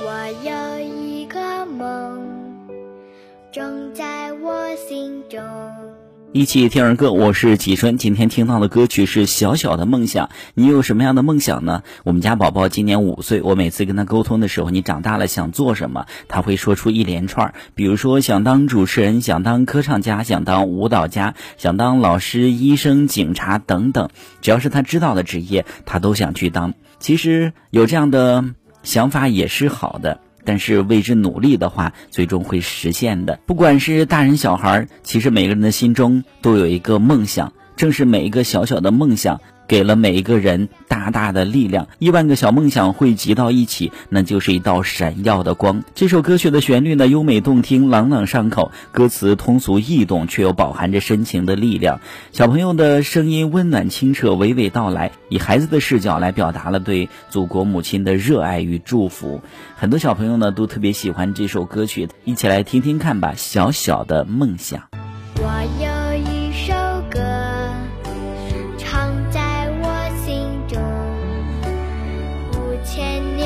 我有一个梦，种在我心中。一起听儿歌，我是启春。今天听到的歌曲是《小小的梦想》，你有什么样的梦想呢？我们家宝宝今年五岁，我每次跟他沟通的时候，你长大了想做什么？他会说出一连串，比如说想当主持人，想当歌唱家，想当舞蹈家，想当老师、医生、警察等等，只要是他知道的职业，他都想去当。其实有这样的想法也是好的。但是为之努力的话，最终会实现的。不管是大人小孩，其实每个人的心中都有一个梦想，正是每一个小小的梦想。给了每一个人大的力量，亿万个小梦想汇集到一起，那就是一道闪耀的光。这首歌曲的旋律呢，优美动听，朗朗上口；歌词通俗易懂，却又饱含着深情的力量。小朋友的声音温暖清澈，娓娓道来，以孩子的视角来表达了对祖国母亲的热爱与祝福。很多小朋友呢，都特别喜欢这首歌曲，一起来听听看吧。小小的梦想。我有。千年。